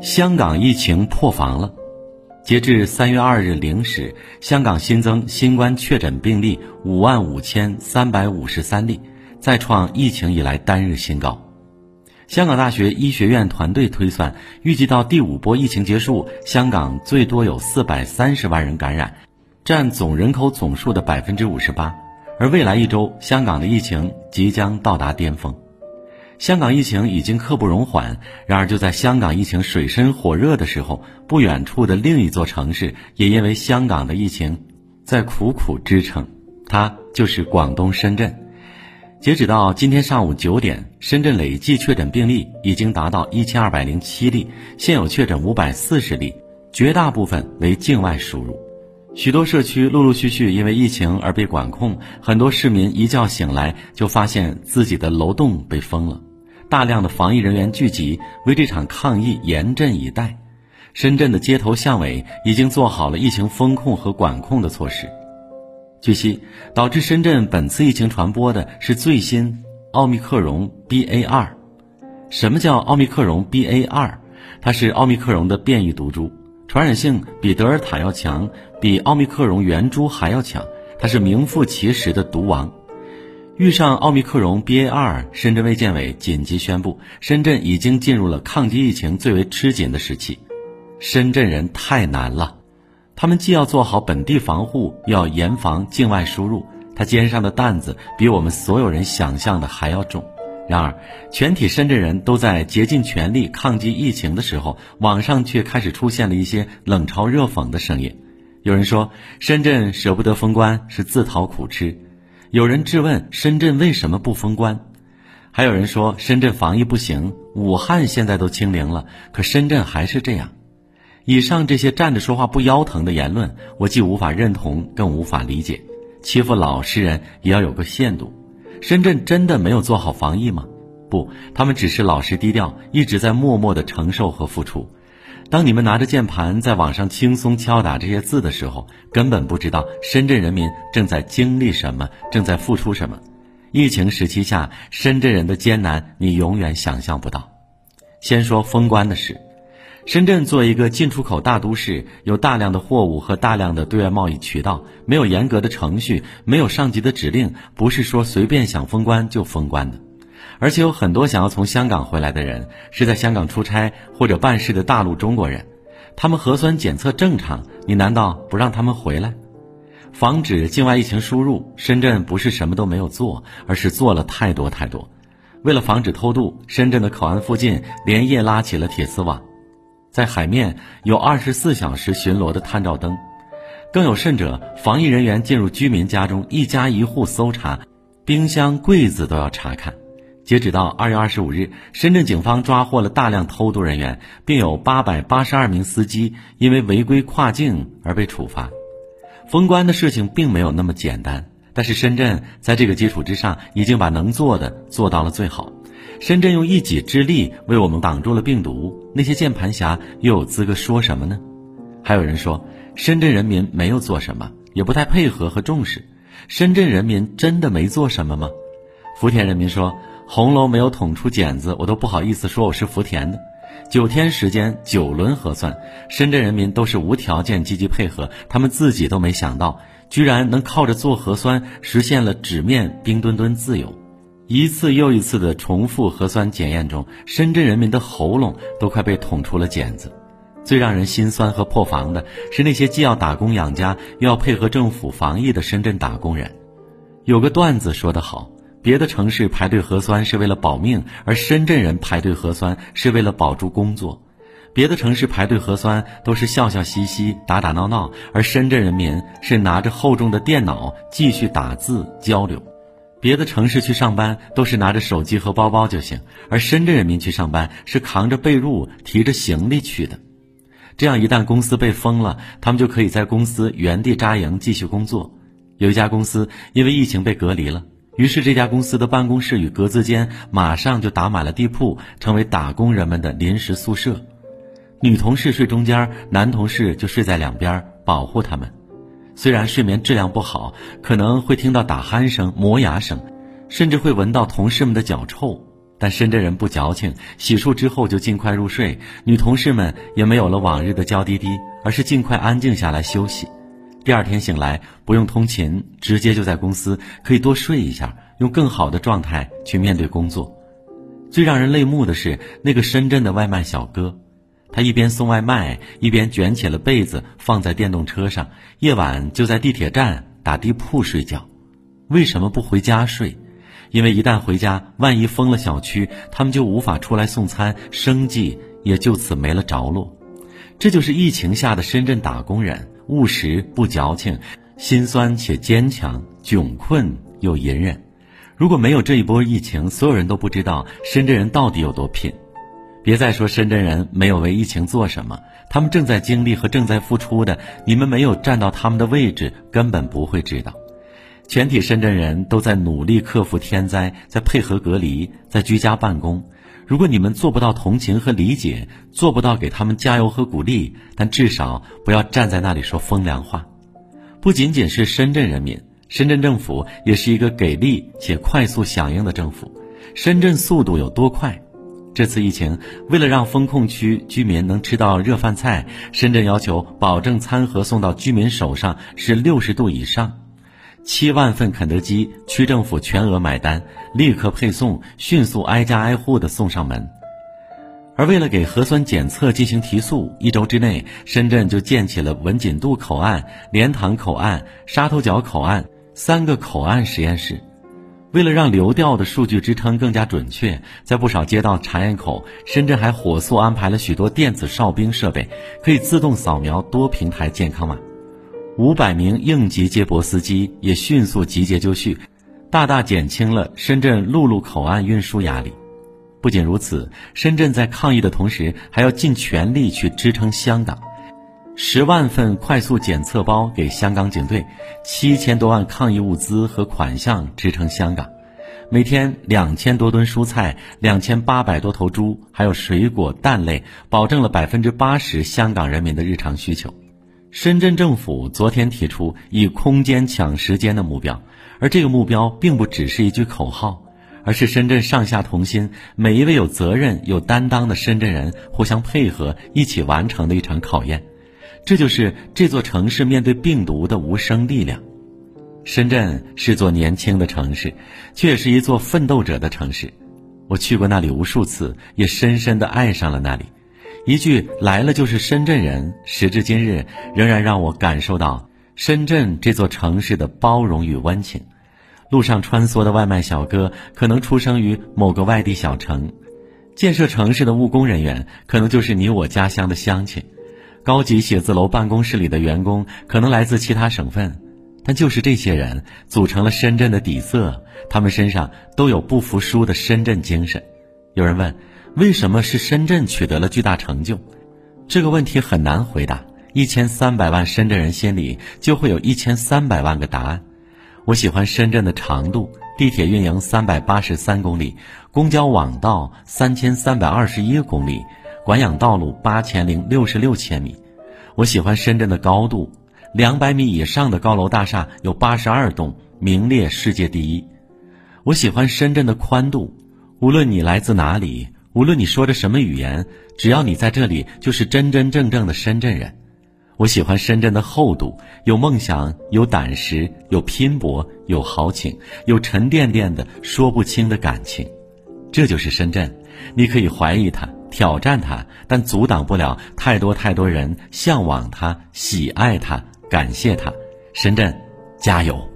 香港疫情破防了。截至三月二日零时，香港新增新冠确诊病例五万五千三百五十三例，再创疫情以来单日新高。香港大学医学院团队推算，预计到第五波疫情结束，香港最多有四百三十万人感染，占总人口总数的百分之五十八。而未来一周，香港的疫情即将到达巅峰。香港疫情已经刻不容缓，然而就在香港疫情水深火热的时候，不远处的另一座城市也因为香港的疫情在苦苦支撑，它就是广东深圳。截止到今天上午九点，深圳累计确诊病例已经达到一千二百零七例，现有确诊五百四十例，绝大部分为境外输入。许多社区陆陆续续因为疫情而被管控，很多市民一觉醒来就发现自己的楼栋被封了，大量的防疫人员聚集为这场抗疫严阵以待。深圳的街头巷尾已经做好了疫情风控和管控的措施。据悉，导致深圳本次疫情传播的是最新奥密克戎 BA 二。什么叫奥密克戎 BA 二？它是奥密克戎的变异毒株。传染性比德尔塔要强，比奥密克戎原株还要强，它是名副其实的毒王。遇上奥密克戎 BA 二，深圳卫健委紧急宣布，深圳已经进入了抗击疫情最为吃紧的时期。深圳人太难了，他们既要做好本地防护，又要严防境外输入，他肩上的担子比我们所有人想象的还要重。然而，全体深圳人都在竭尽全力抗击疫情的时候，网上却开始出现了一些冷嘲热讽的声音。有人说，深圳舍不得封关是自讨苦吃；有人质问深圳为什么不封关；还有人说深圳防疫不行，武汉现在都清零了，可深圳还是这样。以上这些站着说话不腰疼的言论，我既无法认同，更无法理解。欺负老实人也要有个限度。深圳真的没有做好防疫吗？不，他们只是老实低调，一直在默默的承受和付出。当你们拿着键盘在网上轻松敲打这些字的时候，根本不知道深圳人民正在经历什么，正在付出什么。疫情时期下，深圳人的艰难你永远想象不到。先说封关的事。深圳作为一个进出口大都市，有大量的货物和大量的对外贸易渠道，没有严格的程序，没有上级的指令，不是说随便想封关就封关的。而且有很多想要从香港回来的人是在香港出差或者办事的大陆中国人，他们核酸检测正常，你难道不让他们回来？防止境外疫情输入，深圳不是什么都没有做，而是做了太多太多。为了防止偷渡，深圳的口岸附近连夜拉起了铁丝网。在海面有二十四小时巡逻的探照灯，更有甚者，防疫人员进入居民家中一家一户搜查，冰箱、柜子都要查看。截止到二月二十五日，深圳警方抓获了大量偷渡人员，并有八百八十二名司机因为违规跨境而被处罚。封关的事情并没有那么简单，但是深圳在这个基础之上，已经把能做的做到了最好。深圳用一己之力为我们挡住了病毒，那些键盘侠又有资格说什么呢？还有人说，深圳人民没有做什么，也不太配合和重视。深圳人民真的没做什么吗？福田人民说，红楼没有捅出茧子，我都不好意思说我是福田的。九天时间，九轮核酸，深圳人民都是无条件积极配合，他们自己都没想到，居然能靠着做核酸实现了纸面冰墩墩自由。一次又一次的重复核酸检验中，深圳人民的喉咙都快被捅出了茧子。最让人心酸和破防的是那些既要打工养家，又要配合政府防疫的深圳打工人。有个段子说得好：别的城市排队核酸是为了保命，而深圳人排队核酸是为了保住工作。别的城市排队核酸都是笑笑嘻嘻、打打闹闹，而深圳人民是拿着厚重的电脑继续打字交流。别的城市去上班都是拿着手机和包包就行，而深圳人民去上班是扛着被褥、提着行李去的。这样一旦公司被封了，他们就可以在公司原地扎营继续工作。有一家公司因为疫情被隔离了，于是这家公司的办公室与格子间马上就打满了地铺，成为打工人们的临时宿舍。女同事睡中间，男同事就睡在两边，保护他们。虽然睡眠质量不好，可能会听到打鼾声、磨牙声，甚至会闻到同事们的脚臭，但深圳人不矫情，洗漱之后就尽快入睡。女同事们也没有了往日的娇滴滴，而是尽快安静下来休息。第二天醒来，不用通勤，直接就在公司可以多睡一下，用更好的状态去面对工作。最让人泪目的是那个深圳的外卖小哥。他一边送外卖，一边卷起了被子放在电动车上，夜晚就在地铁站打地铺睡觉。为什么不回家睡？因为一旦回家，万一封了小区，他们就无法出来送餐，生计也就此没了着落。这就是疫情下的深圳打工人，务实不矫情，心酸且坚强，窘困又隐忍。如果没有这一波疫情，所有人都不知道深圳人到底有多拼。别再说深圳人没有为疫情做什么，他们正在经历和正在付出的，你们没有站到他们的位置，根本不会知道。全体深圳人都在努力克服天灾，在配合隔离，在居家办公。如果你们做不到同情和理解，做不到给他们加油和鼓励，但至少不要站在那里说风凉话。不仅仅是深圳人民，深圳政府也是一个给力且快速响应的政府。深圳速度有多快？这次疫情，为了让封控区居民能吃到热饭菜，深圳要求保证餐盒送到居民手上是六十度以上。七万份肯德基，区政府全额买单，立刻配送，迅速挨家挨户的送上门。而为了给核酸检测进行提速，一周之内，深圳就建起了文锦渡口岸、莲塘口岸、沙头角口岸三个口岸实验室。为了让流调的数据支撑更加准确，在不少街道查验口，深圳还火速安排了许多电子哨兵设备，可以自动扫描多平台健康码。五百名应急接驳司机也迅速集结就绪，大大减轻了深圳陆路口岸运输压力。不仅如此，深圳在抗疫的同时，还要尽全力去支撑香港。十万份快速检测包给香港警队，七千多万抗疫物资和款项支撑香港，每天两千多吨蔬菜，两千八百多头猪，还有水果蛋类，保证了百分之八十香港人民的日常需求。深圳政府昨天提出以空间抢时间的目标，而这个目标并不只是一句口号，而是深圳上下同心，每一位有责任、有担当的深圳人互相配合，一起完成的一场考验。这就是这座城市面对病毒的无声力量。深圳是座年轻的城市，却是一座奋斗者的城市。我去过那里无数次，也深深的爱上了那里。一句“来了就是深圳人”，时至今日仍然让我感受到深圳这座城市的包容与温情。路上穿梭的外卖小哥可能出生于某个外地小城，建设城市的务工人员可能就是你我家乡的乡亲。高级写字楼办公室里的员工可能来自其他省份，但就是这些人组成了深圳的底色。他们身上都有不服输的深圳精神。有人问，为什么是深圳取得了巨大成就？这个问题很难回答。一千三百万深圳人心里就会有一千三百万个答案。我喜欢深圳的长度，地铁运营三百八十三公里，公交网道三千三百二十一公里。管养道路八千零六十六千米，我喜欢深圳的高度，两百米以上的高楼大厦有八十二栋，名列世界第一。我喜欢深圳的宽度，无论你来自哪里，无论你说着什么语言，只要你在这里，就是真真正正的深圳人。我喜欢深圳的厚度，有梦想，有胆识，有拼搏，有豪情，有沉甸甸的说不清的感情。这就是深圳，你可以怀疑它。挑战它，但阻挡不了太多太多人向往它、喜爱它、感谢它。深圳，加油！